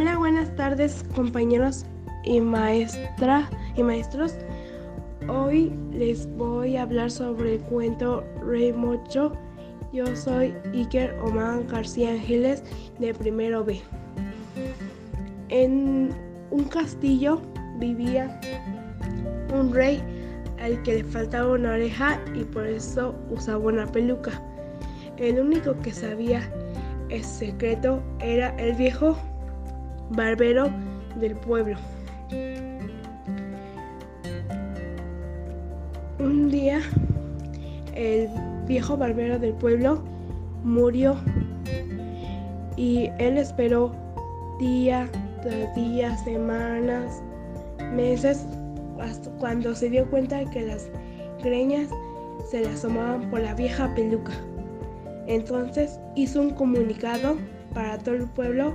Hola, buenas tardes compañeros y maestra y maestros. Hoy les voy a hablar sobre el cuento Rey Mocho. Yo soy Iker Omar García Ángeles de primero B. En un castillo vivía un rey al que le faltaba una oreja y por eso usaba una peluca. El único que sabía el secreto era el viejo barbero del pueblo. Un día el viejo barbero del pueblo murió y él esperó día tras día, semanas, meses, hasta cuando se dio cuenta que las greñas se le asomaban por la vieja peluca. Entonces hizo un comunicado para todo el pueblo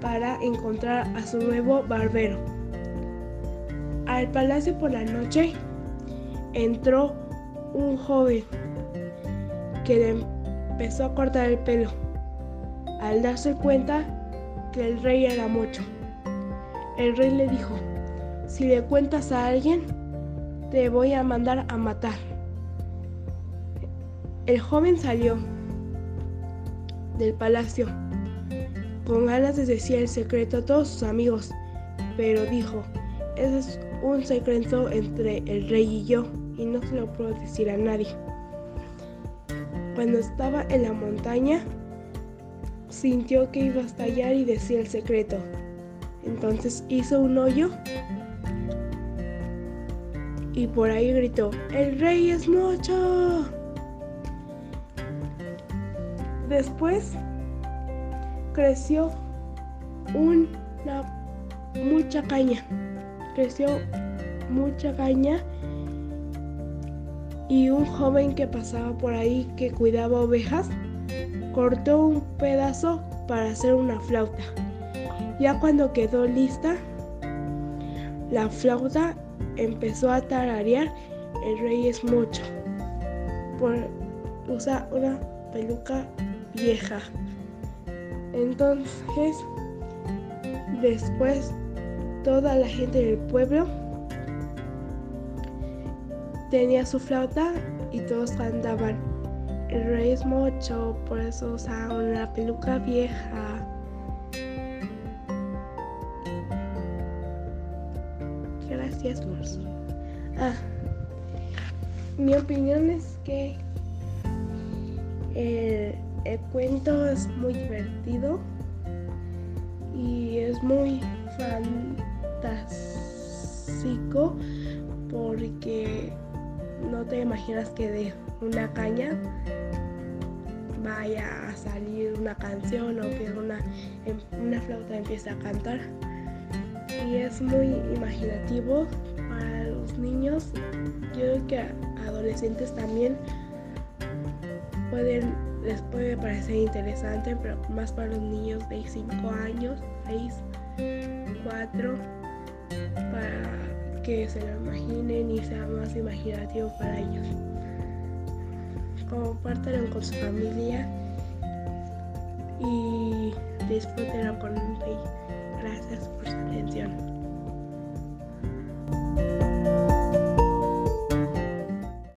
para encontrar a su nuevo barbero. Al palacio por la noche entró un joven que le empezó a cortar el pelo. Al darse cuenta que el rey era mucho, el rey le dijo, si le cuentas a alguien, te voy a mandar a matar. El joven salió del palacio con ganas de decir el secreto a todos sus amigos, pero dijo, ese es un secreto entre el rey y yo y no se lo puedo decir a nadie. Cuando estaba en la montaña, sintió que iba a estallar y decía el secreto. Entonces hizo un hoyo y por ahí gritó, ¡El rey es mucho! Después creció una mucha caña. Creció mucha caña y un joven que pasaba por ahí que cuidaba ovejas cortó un pedazo para hacer una flauta. Ya cuando quedó lista, la flauta empezó a tararear El rey es mucho. Por usar una peluca vieja. Entonces, después, toda la gente del pueblo tenía su flauta y todos cantaban. El rey es mucho, por eso usaba una peluca vieja. Gracias, Marzo. Ah, mi opinión es que el el cuento es muy divertido y es muy fantástico porque no te imaginas que de una caña vaya a salir una canción o que una, una flauta empiece a cantar. Y es muy imaginativo para los niños. Yo creo que adolescentes también pueden les puede parecer interesante, pero más para los niños de 5 años, 6, 4, para que se lo imaginen y sea más imaginativo para ellos. Compártelo con su familia y disfrútenlo con un